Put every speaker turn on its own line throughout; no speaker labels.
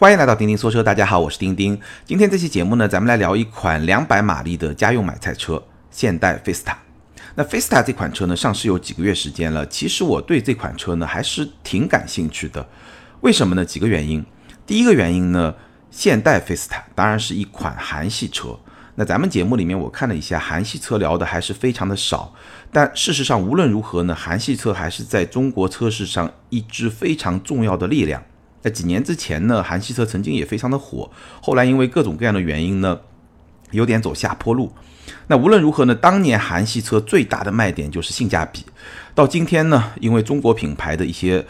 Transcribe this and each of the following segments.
欢迎来到钉钉说车，大家好，我是钉钉。今天这期节目呢，咱们来聊一款两百马力的家用买菜车——现代菲斯塔。那菲斯塔这款车呢，上市有几个月时间了。其实我对这款车呢，还是挺感兴趣的。为什么呢？几个原因。第一个原因呢，现代菲斯塔当然是一款韩系车。那咱们节目里面我看了一下，韩系车聊的还是非常的少。但事实上，无论如何呢，韩系车还是在中国车市上一支非常重要的力量。在几年之前呢，韩系车曾经也非常的火，后来因为各种各样的原因呢，有点走下坡路。那无论如何呢，当年韩系车最大的卖点就是性价比。到今天呢，因为中国品牌的一些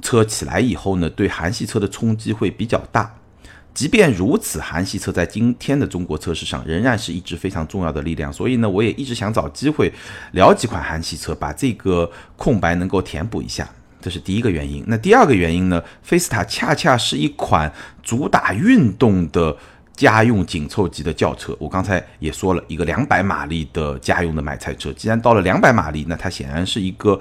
车起来以后呢，对韩系车的冲击会比较大。即便如此，韩系车在今天的中国车市上仍然是一支非常重要的力量。所以呢，我也一直想找机会聊几款韩系车，把这个空白能够填补一下。这是第一个原因。那第二个原因呢？菲斯塔恰恰是一款主打运动的家用紧凑级的轿车。我刚才也说了一个两百马力的家用的买菜车。既然到了两百马力，那它显然是一个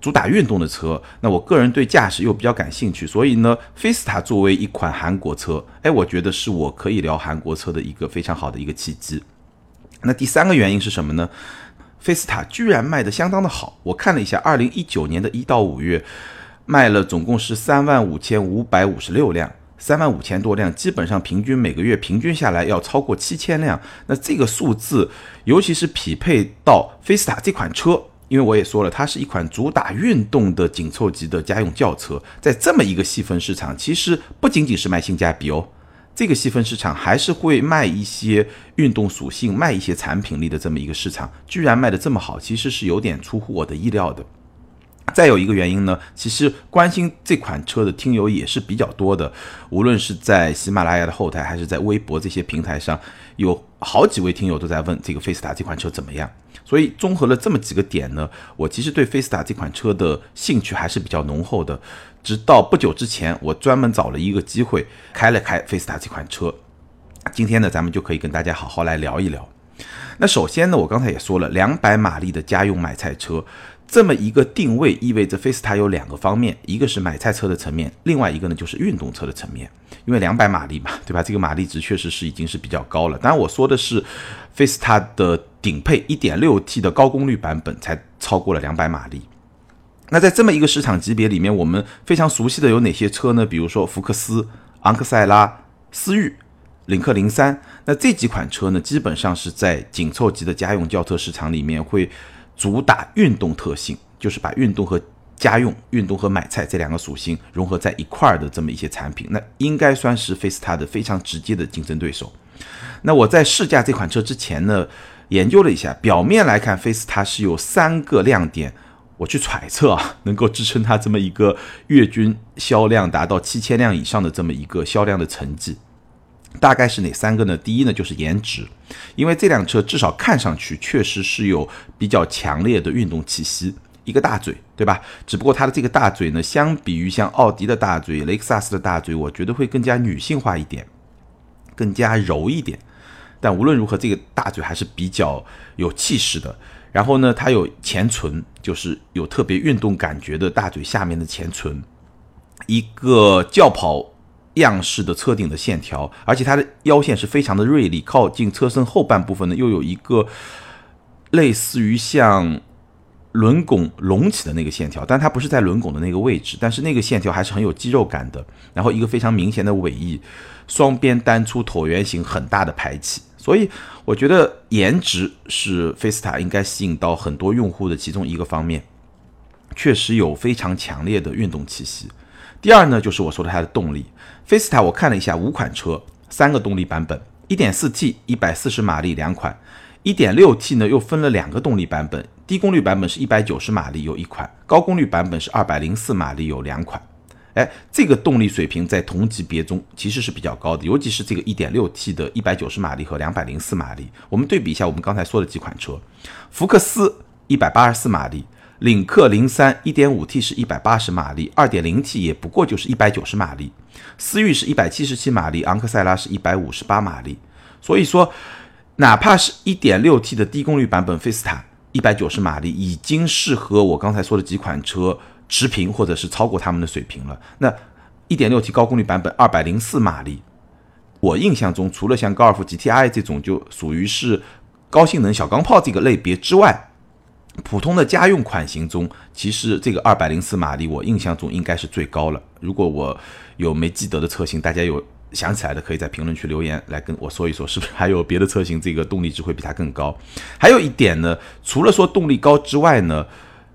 主打运动的车。那我个人对驾驶又比较感兴趣，所以呢，菲斯塔作为一款韩国车，哎，我觉得是我可以聊韩国车的一个非常好的一个契机。那第三个原因是什么呢？菲斯塔居然卖的相当的好，我看了一下，二零一九年的一到五月，卖了总共是三万五千五百五十六辆，三万五千多辆，基本上平均每个月平均下来要超过七千辆。那这个数字，尤其是匹配到菲斯塔这款车，因为我也说了，它是一款主打运动的紧凑级的家用轿车，在这么一个细分市场，其实不仅仅是卖性价比哦。这个细分市场还是会卖一些运动属性、卖一些产品力的这么一个市场，居然卖的这么好，其实是有点出乎我的意料的。再有一个原因呢，其实关心这款车的听友也是比较多的，无论是在喜马拉雅的后台，还是在微博这些平台上，有好几位听友都在问这个菲斯塔这款车怎么样。所以综合了这么几个点呢，我其实对菲斯塔这款车的兴趣还是比较浓厚的。直到不久之前，我专门找了一个机会开了开菲斯塔这款车。今天呢，咱们就可以跟大家好好来聊一聊。那首先呢，我刚才也说了，两百马力的家用买菜车，这么一个定位意味着菲斯塔有两个方面，一个是买菜车的层面，另外一个呢就是运动车的层面。因为两百马力嘛，对吧？这个马力值确实是已经是比较高了。当然，我说的是菲斯塔的顶配 1.6T 的高功率版本才超过了两百马力。那在这么一个市场级别里面，我们非常熟悉的有哪些车呢？比如说福克斯、昂克赛拉、思域、领克零三。那这几款车呢，基本上是在紧凑级的家用轿车市场里面会主打运动特性，就是把运动和家用、运动和买菜这两个属性融合在一块儿的这么一些产品。那应该算是菲斯塔的非常直接的竞争对手。那我在试驾这款车之前呢，研究了一下，表面来看，菲斯它是有三个亮点。我去揣测啊，能够支撑它这么一个月均销量达到七千辆以上的这么一个销量的成绩，大概是哪三个呢？第一呢，就是颜值，因为这辆车至少看上去确实是有比较强烈的运动气息，一个大嘴，对吧？只不过它的这个大嘴呢，相比于像奥迪的大嘴、雷克萨斯的大嘴，我觉得会更加女性化一点，更加柔一点。但无论如何，这个大嘴还是比较有气势的。然后呢，它有前唇，就是有特别运动感觉的大嘴下面的前唇，一个轿跑样式的车顶的线条，而且它的腰线是非常的锐利，靠近车身后半部分呢，又有一个类似于像轮拱隆起的那个线条，但它不是在轮拱的那个位置，但是那个线条还是很有肌肉感的。然后一个非常明显的尾翼，双边单出椭圆形很大的排气。所以我觉得颜值是菲斯塔应该吸引到很多用户的其中一个方面，确实有非常强烈的运动气息。第二呢，就是我说的它的动力。菲斯塔我看了一下，五款车，三个动力版本，1.4T 140马力两款，1.6T 呢又分了两个动力版本，低功率版本是一百九十马力有一款，高功率版本是二百零四马力有两款。哎，这个动力水平在同级别中其实是比较高的，尤其是这个 1.6T 的190马力和204马力。我们对比一下，我们刚才说的几款车，福克斯184马力，领克零三 1.5T 是180马力，2.0T 也不过就是190马力，思域是177马力，昂克赛拉是158马力。所以说，哪怕是一点六 T 的低功率版本菲斯塔190马力，已经是和我刚才说的几款车。持平或者是超过他们的水平了。那 1.6T 高功率版本204马力。我印象中，除了像高尔夫 GTI 这种就属于是高性能小钢炮这个类别之外，普通的家用款型中，其实这个204马力，我印象中应该是最高了。如果我有没记得的车型，大家有想起来的，可以在评论区留言来跟我说一说，是不是还有别的车型，这个动力值会比它更高？还有一点呢，除了说动力高之外呢，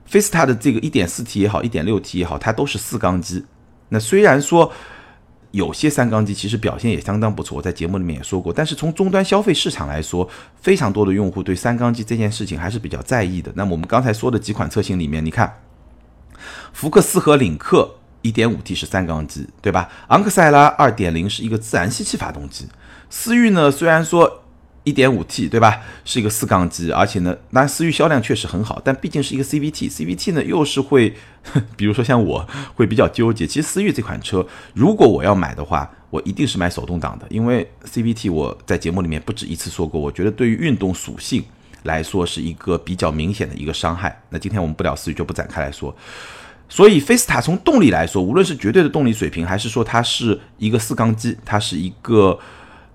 菲斯塔的这个 1.4T 也好，1.6T 也好，它都是四缸机。那虽然说，有些三缸机其实表现也相当不错，我在节目里面也说过。但是从终端消费市场来说，非常多的用户对三缸机这件事情还是比较在意的。那么我们刚才说的几款车型里面，你看，福克斯和领克 1.5T 是三缸机，对吧？昂克赛拉2.0是一个自然吸气发动机，思域呢虽然说。一点五 T 对吧？是一个四缸机，而且呢，那思域销量确实很好，但毕竟是一个 CVT，CVT 呢又是会，比如说像我会比较纠结。其实思域这款车，如果我要买的话，我一定是买手动挡的，因为 CVT 我在节目里面不止一次说过，我觉得对于运动属性来说是一个比较明显的一个伤害。那今天我们不聊思域，就不展开来说。所以菲斯塔从动力来说，无论是绝对的动力水平，还是说它是一个四缸机，它是一个。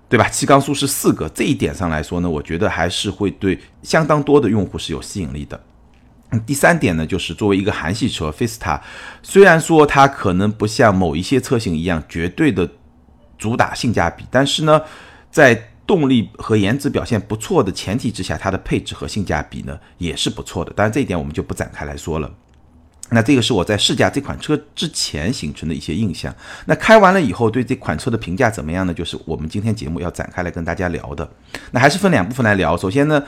对吧？气缸数是四个，这一点上来说呢，我觉得还是会对相当多的用户是有吸引力的。第三点呢，就是作为一个韩系车，菲斯塔虽然说它可能不像某一些车型一样绝对的主打性价比，但是呢，在动力和颜值表现不错的前提之下，它的配置和性价比呢也是不错的。当然这一点我们就不展开来说了。那这个是我在试驾这款车之前形成的一些印象。那开完了以后，对这款车的评价怎么样呢？就是我们今天节目要展开来跟大家聊的。那还是分两部分来聊。首先呢，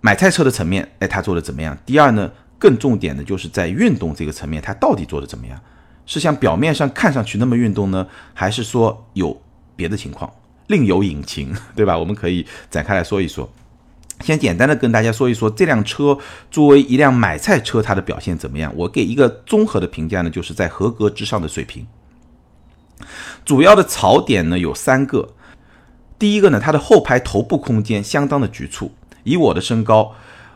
买菜车的层面，哎，它做的怎么样？第二呢，更重点的就是在运动这个层面，它到底做的怎么样？是像表面上看上去那么运动呢，还是说有别的情况，另有隐情，对吧？我们可以展开来说一说。先简单的跟大家说一说这辆车作为一辆买菜车，它的表现怎么样？我给一个综合的评价呢，就是在合格之上的水平。主要的槽点呢有三个，第一个呢，它的后排头部空间相当的局促。以我的身高，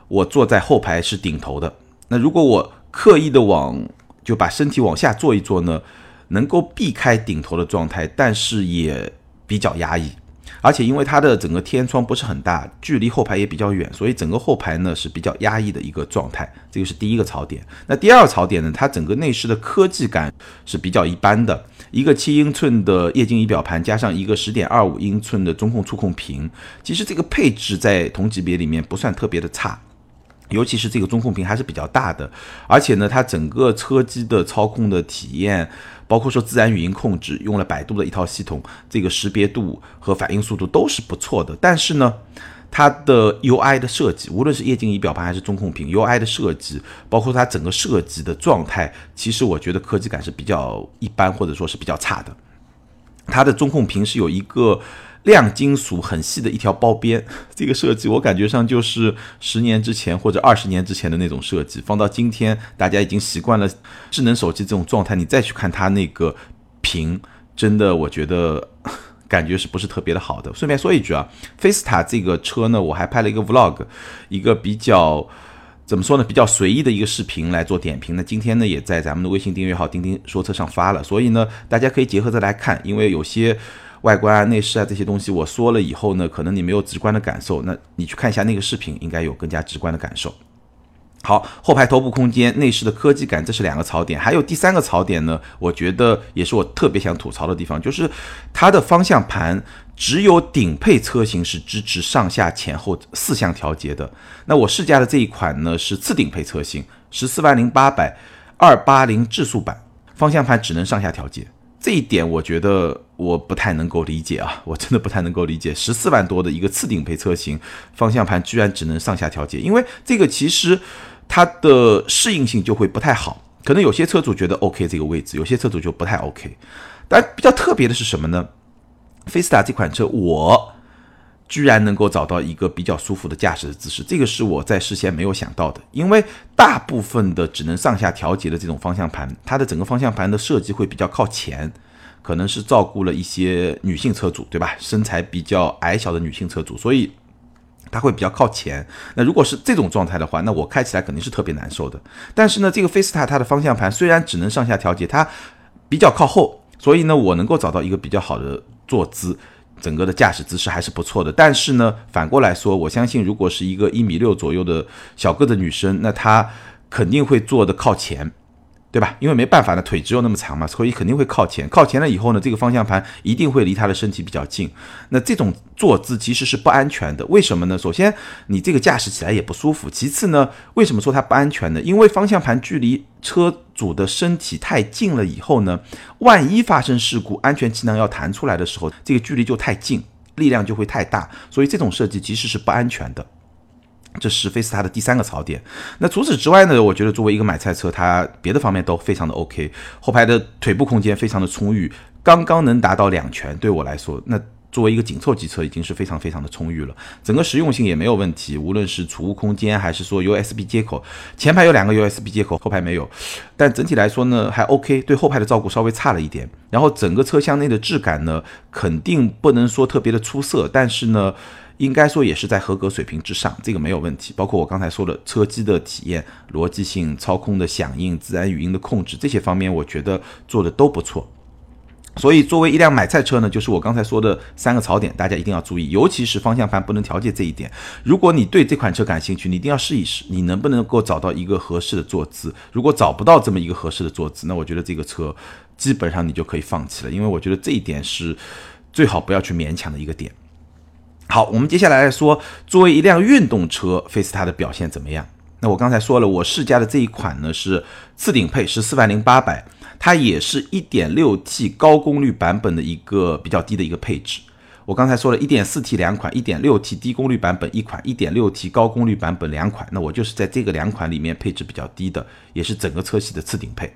我坐在后排是顶头的。那如果我刻意的往就把身体往下坐一坐呢，能够避开顶头的状态，但是也比较压抑。而且因为它的整个天窗不是很大，距离后排也比较远，所以整个后排呢是比较压抑的一个状态。这个是第一个槽点。那第二个槽点呢，它整个内饰的科技感是比较一般的。一个七英寸的液晶仪表盘，加上一个十点二五英寸的中控触控屏，其实这个配置在同级别里面不算特别的差。尤其是这个中控屏还是比较大的，而且呢，它整个车机的操控的体验。包括说自然语音控制，用了百度的一套系统，这个识别度和反应速度都是不错的。但是呢，它的 UI 的设计，无论是液晶仪表盘还是中控屏，UI 的设计，包括它整个设计的状态，其实我觉得科技感是比较一般，或者说是比较差的。它的中控屏是有一个。亮金属很细的一条包边，这个设计我感觉上就是十年之前或者二十年之前的那种设计。放到今天，大家已经习惯了智能手机这种状态，你再去看它那个屏，真的我觉得 感觉是不是特别的好的。顺便说一句啊，菲斯塔这个车呢，我还拍了一个 vlog，一个比较怎么说呢，比较随意的一个视频来做点评。那今天呢，也在咱们的微信订阅号“钉钉说车”上发了，所以呢，大家可以结合着来看，因为有些。外观啊、内饰啊这些东西，我说了以后呢，可能你没有直观的感受，那你去看一下那个视频，应该有更加直观的感受。好，后排头部空间、内饰的科技感，这是两个槽点。还有第三个槽点呢，我觉得也是我特别想吐槽的地方，就是它的方向盘只有顶配车型是支持上下前后四项调节的。那我试驾的这一款呢是次顶配车型，十四万零八百二八零智速版，方向盘只能上下调节。这一点我觉得我不太能够理解啊，我真的不太能够理解，十四万多的一个次顶配车型，方向盘居然只能上下调节，因为这个其实它的适应性就会不太好，可能有些车主觉得 OK 这个位置，有些车主就不太 OK。但比较特别的是什么呢？菲斯塔这款车我。居然能够找到一个比较舒服的驾驶的姿势，这个是我在事先没有想到的。因为大部分的只能上下调节的这种方向盘，它的整个方向盘的设计会比较靠前，可能是照顾了一些女性车主，对吧？身材比较矮小的女性车主，所以它会比较靠前。那如果是这种状态的话，那我开起来肯定是特别难受的。但是呢，这个菲斯塔它的方向盘虽然只能上下调节，它比较靠后，所以呢，我能够找到一个比较好的坐姿，整个的驾驶姿势还是不错的。但是呢，反过来说，我相信如果是一个一米六左右的小个子女生，那她肯定会坐的靠前。对吧？因为没办法呢，腿只有那么长嘛，所以肯定会靠前。靠前了以后呢，这个方向盘一定会离他的身体比较近。那这种坐姿其实是不安全的。为什么呢？首先，你这个驾驶起来也不舒服。其次呢，为什么说它不安全呢？因为方向盘距离车主的身体太近了以后呢，万一发生事故，安全气囊要弹出来的时候，这个距离就太近，力量就会太大。所以这种设计其实是不安全的。这是菲斯塔的第三个槽点。那除此之外呢？我觉得作为一个买菜车，它别的方面都非常的 OK。后排的腿部空间非常的充裕，刚刚能达到两拳，对我来说，那作为一个紧凑级车已经是非常非常的充裕了。整个实用性也没有问题，无论是储物空间还是说 USB 接口，前排有两个 USB 接口，后排没有。但整体来说呢，还 OK。对后排的照顾稍微差了一点。然后整个车厢内的质感呢，肯定不能说特别的出色，但是呢。应该说也是在合格水平之上，这个没有问题。包括我刚才说的车机的体验、逻辑性、操控的响应、自然语音的控制这些方面，我觉得做的都不错。所以作为一辆买菜车呢，就是我刚才说的三个槽点，大家一定要注意，尤其是方向盘不能调节这一点。如果你对这款车感兴趣，你一定要试一试，你能不能够找到一个合适的坐姿。如果找不到这么一个合适的坐姿，那我觉得这个车基本上你就可以放弃了，因为我觉得这一点是最好不要去勉强的一个点。好，我们接下来来说，作为一辆运动车，菲斯塔的表现怎么样？那我刚才说了，我试驾的这一款呢是次顶配，十四万零八百，它也是一点六 T 高功率版本的一个比较低的一个配置。我刚才说了一点四 T 两款，一点六 T 低功率版本一款，一点六 T 高功率版本两款，那我就是在这个两款里面配置比较低的，也是整个车系的次顶配。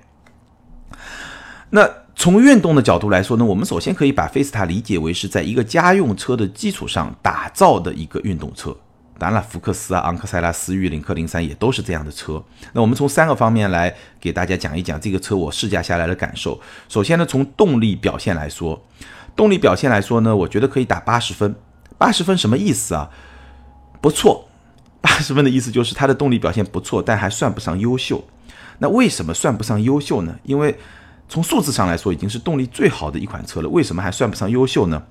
那从运动的角度来说呢，我们首先可以把菲斯塔理解为是在一个家用车的基础上打造的一个运动车。当然了，福克斯啊、昂克赛拉、思域、领克零三也都是这样的车。那我们从三个方面来给大家讲一讲这个车我试驾下来的感受。首先呢，从动力表现来说，动力表现来说呢，我觉得可以打八十分。八十分什么意思啊？不错。八十分的意思就是它的动力表现不错，但还算不上优秀。那为什么算不上优秀呢？因为从数字上来说，已经是动力最好的一款车了。为什么还算不上优秀呢？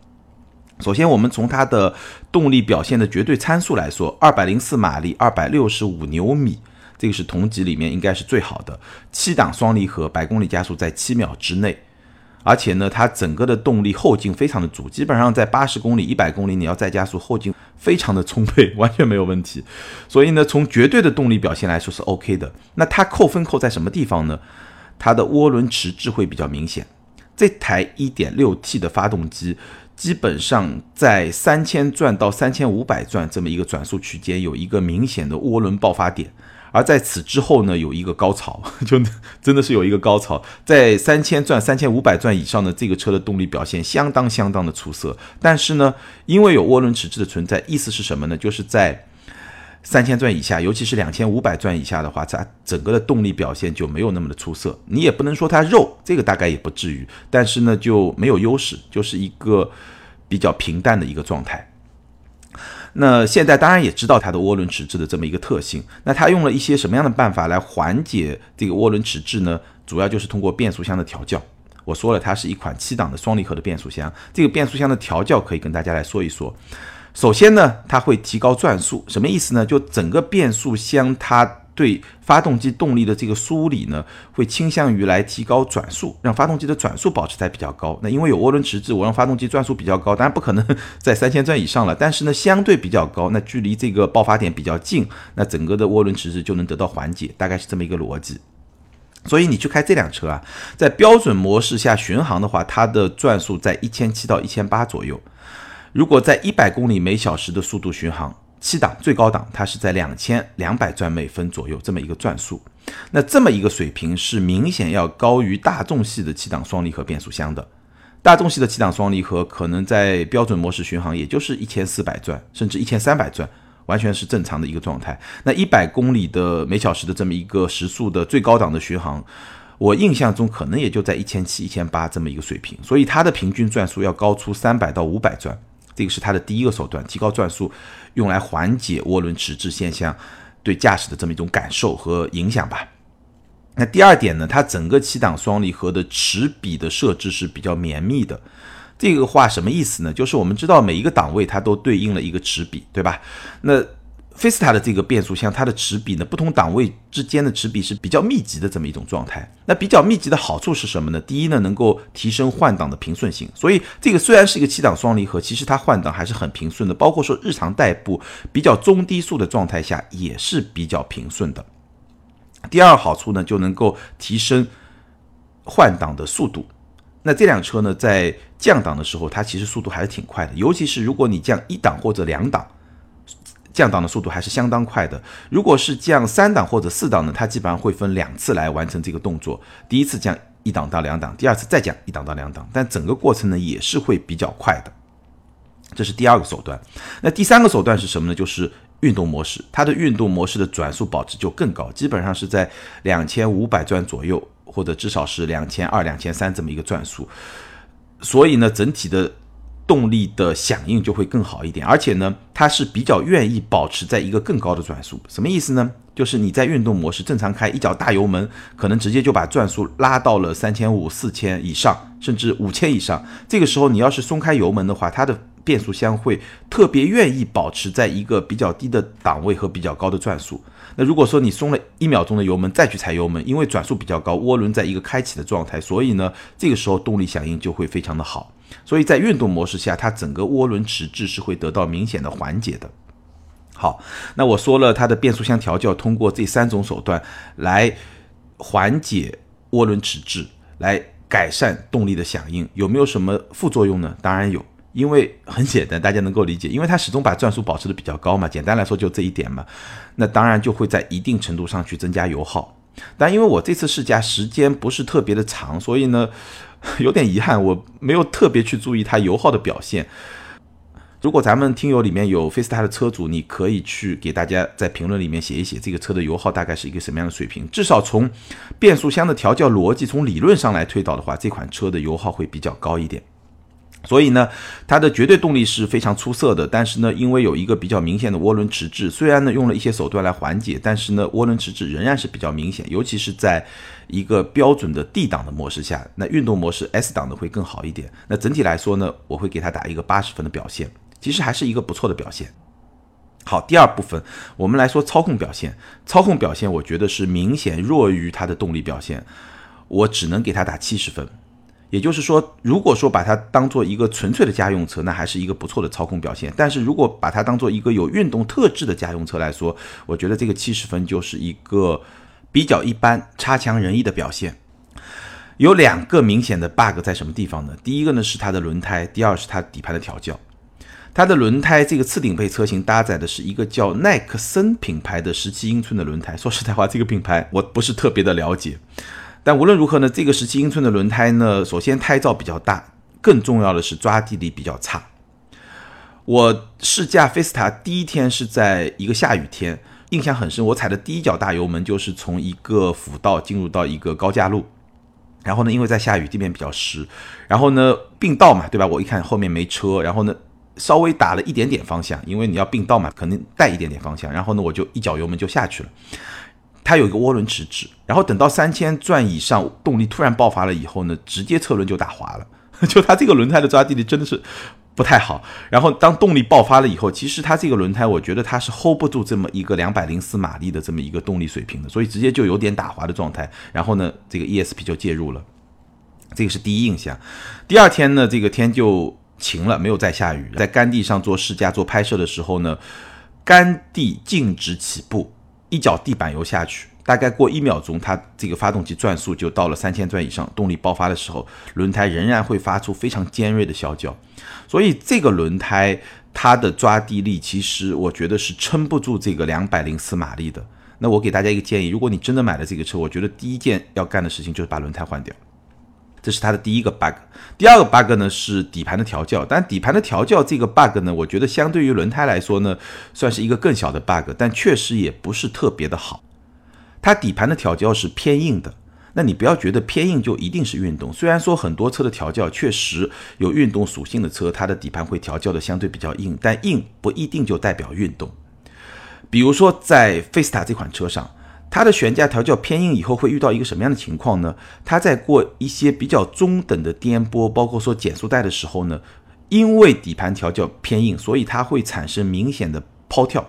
首先，我们从它的动力表现的绝对参数来说，二百零四马力，二百六十五牛米，这个是同级里面应该是最好的。七档双离合，百公里加速在七秒之内。而且呢，它整个的动力后劲非常的足，基本上在八十公里、一百公里你要再加速，后劲非常的充沛，完全没有问题。所以呢，从绝对的动力表现来说是 OK 的。那它扣分扣在什么地方呢？它的涡轮迟滞会比较明显，这台 1.6T 的发动机基本上在三千转到三千五百转这么一个转速区间有一个明显的涡轮爆发点，而在此之后呢有一个高潮，就真的是有一个高潮，在三千转、三千五百转以上的这个车的动力表现相当相当的出色，但是呢，因为有涡轮迟滞的存在，意思是什么呢？就是在三千转以下，尤其是两千五百转以下的话，它整个的动力表现就没有那么的出色。你也不能说它肉，这个大概也不至于，但是呢就没有优势，就是一个比较平淡的一个状态。那现在当然也知道它的涡轮迟滞的这么一个特性，那它用了一些什么样的办法来缓解这个涡轮迟滞呢？主要就是通过变速箱的调教。我说了，它是一款七档的双离合的变速箱，这个变速箱的调教可以跟大家来说一说。首先呢，它会提高转速，什么意思呢？就整个变速箱它对发动机动力的这个梳理呢，会倾向于来提高转速，让发动机的转速保持在比较高。那因为有涡轮迟滞，我让发动机转速比较高，当然不可能在 三千转以上了，但是呢，相对比较高，那距离这个爆发点比较近，那整个的涡轮迟滞就能得到缓解，大概是这么一个逻辑。所以你去开这辆车啊，在标准模式下巡航的话，它的转速在一千七到一千八左右。如果在一百公里每小时的速度巡航，七档最高档，它是在两千两百转每分左右这么一个转速，那这么一个水平是明显要高于大众系的七档双离合变速箱的。大众系的七档双离合可能在标准模式巡航也就是一千四百转，甚至一千三百转，完全是正常的一个状态。那一百公里的每小时的这么一个时速的最高档的巡航，我印象中可能也就在一千七、一千八这么一个水平，所以它的平均转速要高出三百到五百转。这个是它的第一个手段，提高转速，用来缓解涡轮迟滞现象对驾驶的这么一种感受和影响吧。那第二点呢，它整个七档双离合的齿比的设置是比较绵密的。这个话什么意思呢？就是我们知道每一个档位它都对应了一个齿比，对吧？那菲斯塔的这个变速箱，它的齿比呢，不同档位之间的齿比是比较密集的这么一种状态。那比较密集的好处是什么呢？第一呢，能够提升换挡的平顺性。所以这个虽然是一个七档双离合，其实它换挡还是很平顺的。包括说日常代步比较中低速的状态下，也是比较平顺的。第二好处呢，就能够提升换挡的速度。那这辆车呢，在降档的时候，它其实速度还是挺快的，尤其是如果你降一档或者两档。降档的速度还是相当快的。如果是降三档或者四档呢，它基本上会分两次来完成这个动作。第一次降一档到两档，第二次再降一档到两档，但整个过程呢也是会比较快的。这是第二个手段。那第三个手段是什么呢？就是运动模式。它的运动模式的转速保值就更高，基本上是在两千五百转左右，或者至少是两千二、两千三这么一个转速。所以呢，整体的。动力的响应就会更好一点，而且呢，它是比较愿意保持在一个更高的转速。什么意思呢？就是你在运动模式正常开，一脚大油门，可能直接就把转速拉到了三千五、四千以上，甚至五千以上。这个时候你要是松开油门的话，它的变速箱会特别愿意保持在一个比较低的档位和比较高的转速。那如果说你松了一秒钟的油门再去踩油门，因为转速比较高，涡轮在一个开启的状态，所以呢，这个时候动力响应就会非常的好。所以在运动模式下，它整个涡轮迟滞是会得到明显的缓解的。好，那我说了它的变速箱调教，通过这三种手段来缓解涡轮迟滞，来改善动力的响应，有没有什么副作用呢？当然有，因为很简单，大家能够理解，因为它始终把转速保持的比较高嘛。简单来说就这一点嘛，那当然就会在一定程度上去增加油耗。但因为我这次试驾时间不是特别的长，所以呢。有点遗憾，我没有特别去注意它油耗的表现。如果咱们听友里面有菲斯塔的车主，你可以去给大家在评论里面写一写这个车的油耗大概是一个什么样的水平。至少从变速箱的调教逻辑，从理论上来推导的话，这款车的油耗会比较高一点。所以呢，它的绝对动力是非常出色的，但是呢，因为有一个比较明显的涡轮迟滞，虽然呢用了一些手段来缓解，但是呢涡轮迟滞仍然是比较明显，尤其是在一个标准的 D 档的模式下，那运动模式 S 档的会更好一点。那整体来说呢，我会给它打一个八十分的表现，其实还是一个不错的表现。好，第二部分我们来说操控表现，操控表现我觉得是明显弱于它的动力表现，我只能给它打七十分。也就是说，如果说把它当做一个纯粹的家用车，那还是一个不错的操控表现。但是如果把它当做一个有运动特质的家用车来说，我觉得这个七十分就是一个比较一般、差强人意的表现。有两个明显的 bug 在什么地方呢？第一个呢是它的轮胎，第二是它底盘的调教。它的轮胎这个次顶配车型搭载的是一个叫耐克森品牌的十七英寸的轮胎。说实在话，这个品牌我不是特别的了解。但无论如何呢，这个十七英寸的轮胎呢，首先胎噪比较大，更重要的是抓地力比较差。我试驾菲斯塔第一天是在一个下雨天，印象很深。我踩的第一脚大油门就是从一个辅道进入到一个高架路，然后呢，因为在下雨，地面比较湿，然后呢并道嘛，对吧？我一看后面没车，然后呢稍微打了一点点方向，因为你要并道嘛，肯定带一点点方向，然后呢我就一脚油门就下去了。它有一个涡轮迟滞，然后等到三千转以上，动力突然爆发了以后呢，直接车轮就打滑了。就它这个轮胎的抓地力真的是不太好。然后当动力爆发了以后，其实它这个轮胎，我觉得它是 hold 不住这么一个两百零四马力的这么一个动力水平的，所以直接就有点打滑的状态。然后呢，这个 ESP 就介入了，这个是第一印象。第二天呢，这个天就晴了，没有再下雨。在干地上做试驾、做拍摄的时候呢，干地静止起步。一脚地板油下去，大概过一秒钟，它这个发动机转速就到了三千转以上，动力爆发的时候，轮胎仍然会发出非常尖锐的啸叫。所以这个轮胎它的抓地力，其实我觉得是撑不住这个两百零四马力的。那我给大家一个建议，如果你真的买了这个车，我觉得第一件要干的事情就是把轮胎换掉。这是它的第一个 bug，第二个 bug 呢是底盘的调教，但底盘的调教这个 bug 呢，我觉得相对于轮胎来说呢，算是一个更小的 bug，但确实也不是特别的好。它底盘的调教是偏硬的，那你不要觉得偏硬就一定是运动，虽然说很多车的调教确实有运动属性的车，它的底盘会调教的相对比较硬，但硬不一定就代表运动。比如说在菲斯塔这款车上。它的悬架调教偏硬以后会遇到一个什么样的情况呢？它在过一些比较中等的颠簸，包括说减速带的时候呢，因为底盘调教偏硬，所以它会产生明显的抛跳，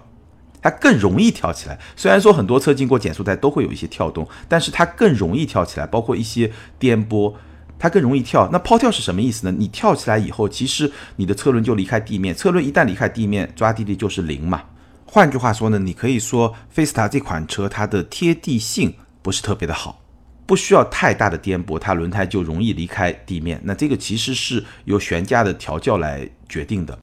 它更容易跳起来。虽然说很多车经过减速带都会有一些跳动，但是它更容易跳起来，包括一些颠簸，它更容易跳。那抛跳是什么意思呢？你跳起来以后，其实你的车轮就离开地面，车轮一旦离开地面，抓地力就是零嘛。换句话说呢，你可以说菲斯塔这款车它的贴地性不是特别的好，不需要太大的颠簸，它轮胎就容易离开地面。那这个其实是由悬架的调教来决定的。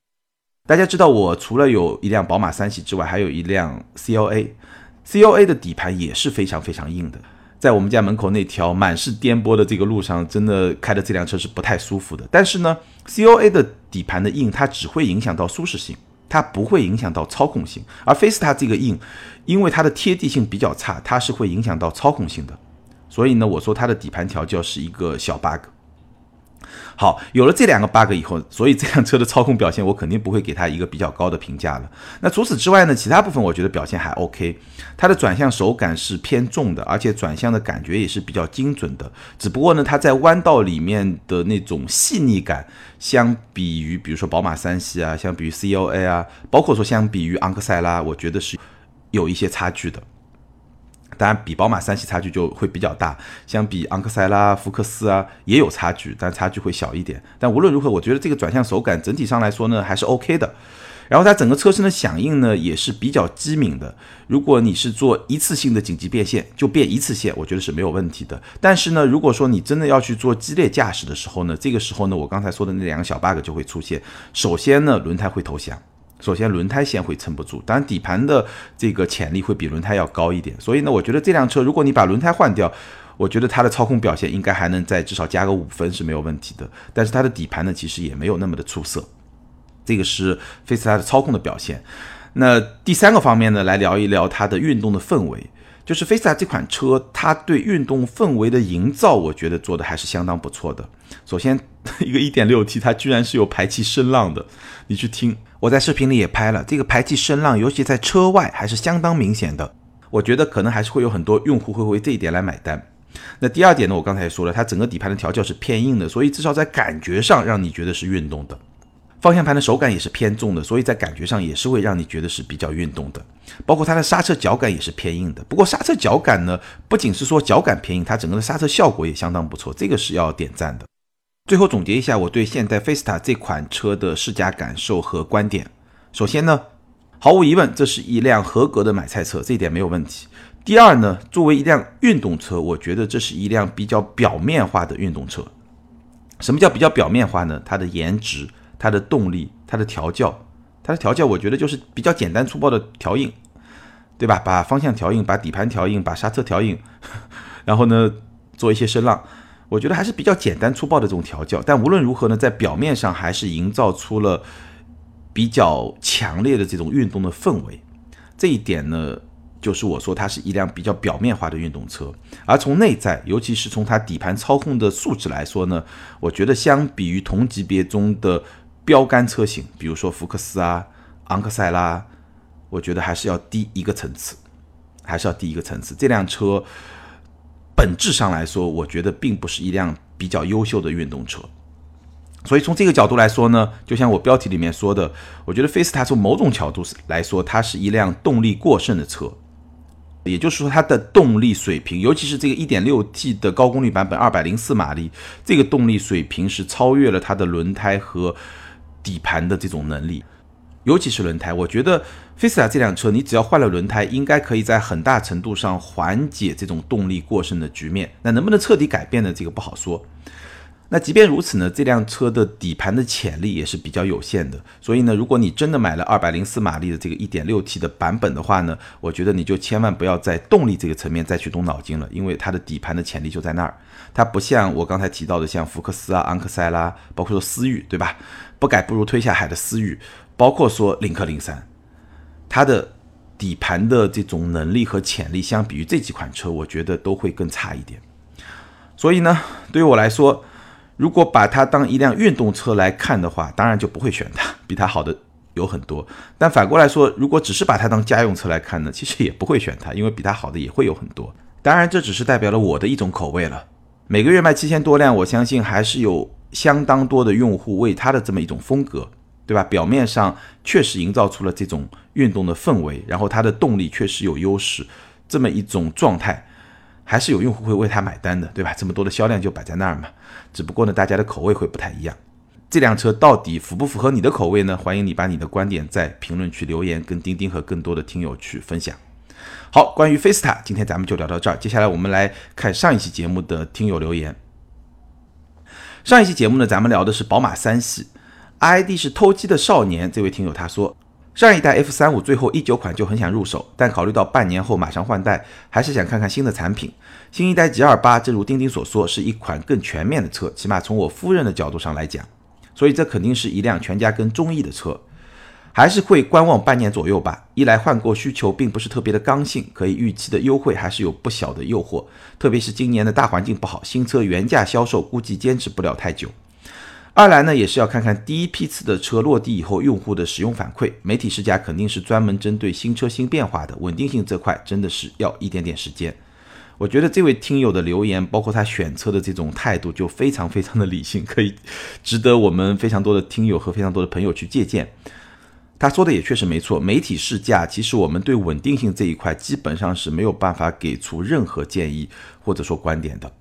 大家知道，我除了有一辆宝马三系之外，还有一辆 CLA，CLA 的底盘也是非常非常硬的。在我们家门口那条满是颠簸的这个路上，真的开的这辆车是不太舒服的。但是呢，CLA 的底盘的硬，它只会影响到舒适性。它不会影响到操控性，而菲斯塔这个硬，因为它的贴地性比较差，它是会影响到操控性的。所以呢，我说它的底盘调教是一个小 bug。好，有了这两个 bug 以后，所以这辆车的操控表现我肯定不会给它一个比较高的评价了。那除此之外呢，其他部分我觉得表现还 OK。它的转向手感是偏重的，而且转向的感觉也是比较精准的。只不过呢，它在弯道里面的那种细腻感，相比于比如说宝马三系啊，相比于 CLA 啊，包括说相比于昂克赛拉，我觉得是有一些差距的。当然，比宝马三系差距就会比较大，相比昂克赛拉、福克斯啊也有差距，但差距会小一点。但无论如何，我觉得这个转向手感整体上来说呢还是 OK 的。然后它整个车身的响应呢也是比较机敏的。如果你是做一次性的紧急变线，就变一次线，我觉得是没有问题的。但是呢，如果说你真的要去做激烈驾驶的时候呢，这个时候呢，我刚才说的那两个小 bug 就会出现。首先呢，轮胎会投降。首先，轮胎线会撑不住，当然底盘的这个潜力会比轮胎要高一点，所以呢，我觉得这辆车如果你把轮胎换掉，我觉得它的操控表现应该还能再至少加个五分是没有问题的。但是它的底盘呢，其实也没有那么的出色，这个是菲斯塔的操控的表现。那第三个方面呢，来聊一聊它的运动的氛围。就是菲斯塔这款车，它对运动氛围的营造，我觉得做的还是相当不错的。首先，一个 1.6T，它居然是有排气声浪的，你去听，我在视频里也拍了，这个排气声浪，尤其在车外还是相当明显的。我觉得可能还是会有很多用户会为这一点来买单。那第二点呢，我刚才也说了，它整个底盘的调教是偏硬的，所以至少在感觉上让你觉得是运动的。方向盘的手感也是偏重的，所以在感觉上也是会让你觉得是比较运动的。包括它的刹车脚感也是偏硬的。不过刹车脚感呢，不仅是说脚感偏硬，它整个的刹车效果也相当不错，这个是要点赞的。最后总结一下我对现代菲斯塔这款车的试驾感受和观点。首先呢，毫无疑问，这是一辆合格的买菜车，这一点没有问题。第二呢，作为一辆运动车，我觉得这是一辆比较表面化的运动车。什么叫比较表面化呢？它的颜值。它的动力，它的调教，它的调教，我觉得就是比较简单粗暴的调硬，对吧？把方向调硬，把底盘调硬，把刹车调硬，然后呢，做一些声浪，我觉得还是比较简单粗暴的这种调教。但无论如何呢，在表面上还是营造出了比较强烈的这种运动的氛围。这一点呢，就是我说它是一辆比较表面化的运动车。而从内在，尤其是从它底盘操控的素质来说呢，我觉得相比于同级别中的标杆车型，比如说福克斯啊、昂克赛拉，我觉得还是要低一个层次，还是要低一个层次。这辆车本质上来说，我觉得并不是一辆比较优秀的运动车。所以从这个角度来说呢，就像我标题里面说的，我觉得菲斯塔从某种角度来说，它是一辆动力过剩的车。也就是说，它的动力水平，尤其是这个 1.6T 的高功率版本，204马力，这个动力水平是超越了它的轮胎和。底盘的这种能力，尤其是轮胎，我觉得菲斯塔这辆车，你只要换了轮胎，应该可以在很大程度上缓解这种动力过剩的局面。那能不能彻底改变呢？这个不好说。那即便如此呢，这辆车的底盘的潜力也是比较有限的。所以呢，如果你真的买了204马力的这个 1.6T 的版本的话呢，我觉得你就千万不要在动力这个层面再去动脑筋了，因为它的底盘的潜力就在那儿。它不像我刚才提到的，像福克斯啊、昂克赛拉，包括说思域，对吧？不改不如推下海的思域，包括说领克零三，它的底盘的这种能力和潜力，相比于这几款车，我觉得都会更差一点。所以呢，对于我来说，如果把它当一辆运动车来看的话，当然就不会选它，比它好的有很多。但反过来说，如果只是把它当家用车来看呢，其实也不会选它，因为比它好的也会有很多。当然，这只是代表了我的一种口味了。每个月卖七千多辆，我相信还是有相当多的用户为它的这么一种风格，对吧？表面上确实营造出了这种运动的氛围，然后它的动力确实有优势，这么一种状态，还是有用户会为它买单的，对吧？这么多的销量就摆在那儿嘛。只不过呢，大家的口味会不太一样。这辆车到底符不符合你的口味呢？欢迎你把你的观点在评论区留言，跟钉钉和更多的听友去分享。好，关于菲斯塔，今天咱们就聊到这儿。接下来我们来看上一期节目的听友留言。上一期节目呢，咱们聊的是宝马三系，ID 是偷鸡的少年。这位听友他说，上一代 F 三五最后一九款就很想入手，但考虑到半年后马上换代，还是想看看新的产品。新一代 G 二八，正如钉钉所说，是一款更全面的车，起码从我夫人的角度上来讲，所以这肯定是一辆全家更中意的车。还是会观望半年左右吧。一来换购需求并不是特别的刚性，可以预期的优惠还是有不小的诱惑。特别是今年的大环境不好，新车原价销售估计坚持不了太久。二来呢，也是要看看第一批次的车落地以后用户的使用反馈。媒体试驾肯定是专门针对新车新变化的，稳定性这块真的是要一点点时间。我觉得这位听友的留言，包括他选车的这种态度，就非常非常的理性，可以值得我们非常多的听友和非常多的朋友去借鉴。他说的也确实没错，媒体试驾，其实我们对稳定性这一块基本上是没有办法给出任何建议或者说观点的。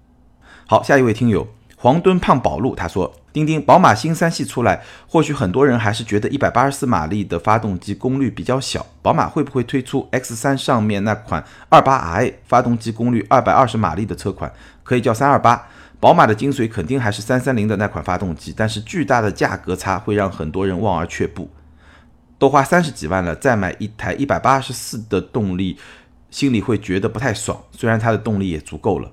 好，下一位听友黄墩胖宝路，他说：钉钉，宝马新三系出来，或许很多人还是觉得一百八十四马力的发动机功率比较小，宝马会不会推出 X 三上面那款二八 i 发动机功率二百二十马力的车款，可以叫三二八？宝马的精髓肯定还是三三零的那款发动机，但是巨大的价格差会让很多人望而却步。都花三十几万了，再买一台一百八十四的动力，心里会觉得不太爽。虽然它的动力也足够了，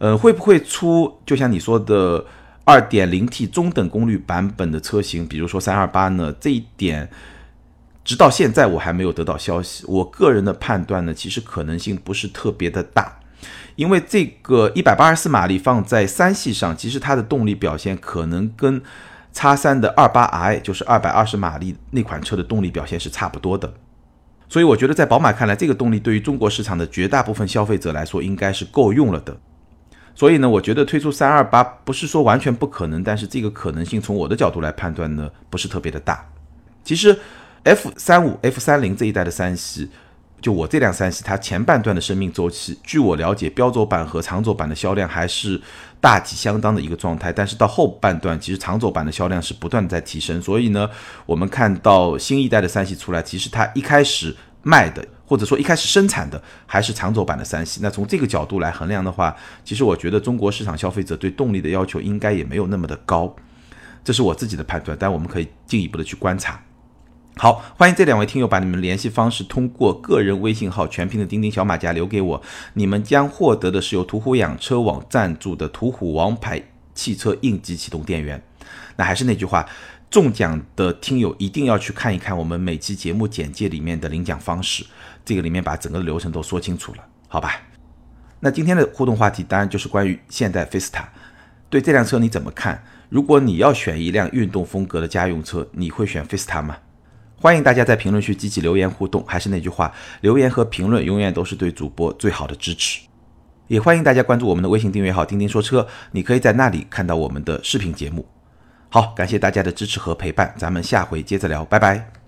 呃，会不会出就像你说的二点零 T 中等功率版本的车型，比如说三二八呢？这一点直到现在我还没有得到消息。我个人的判断呢，其实可能性不是特别的大，因为这个一百八十四马力放在三系上，其实它的动力表现可能跟。叉三的二八 i 就是二百二十马力那款车的动力表现是差不多的，所以我觉得在宝马看来，这个动力对于中国市场的绝大部分消费者来说应该是够用了的。所以呢，我觉得推出三二八不是说完全不可能，但是这个可能性从我的角度来判断呢，不是特别的大。其实 F 三五、F 三零这一代的三系。就我这辆三系，它前半段的生命周期，据我了解，标轴版和长轴版的销量还是大体相当的一个状态。但是到后半段，其实长轴版的销量是不断在提升。所以呢，我们看到新一代的三系出来，其实它一开始卖的，或者说一开始生产的，还是长轴版的三系。那从这个角度来衡量的话，其实我觉得中国市场消费者对动力的要求应该也没有那么的高，这是我自己的判断。但我们可以进一步的去观察。好，欢迎这两位听友把你们联系方式通过个人微信号全屏的钉钉小马甲留给我，你们将获得的是由途虎养车网赞助的途虎王牌汽车应急启动电源。那还是那句话，中奖的听友一定要去看一看我们每期节目简介里面的领奖方式，这个里面把整个流程都说清楚了，好吧？那今天的互动话题当然就是关于现代菲斯塔，对这辆车你怎么看？如果你要选一辆运动风格的家用车，你会选菲斯塔吗？欢迎大家在评论区积极留言互动。还是那句话，留言和评论永远都是对主播最好的支持。也欢迎大家关注我们的微信订阅号“钉钉说车”，你可以在那里看到我们的视频节目。好，感谢大家的支持和陪伴，咱们下回接着聊，拜拜。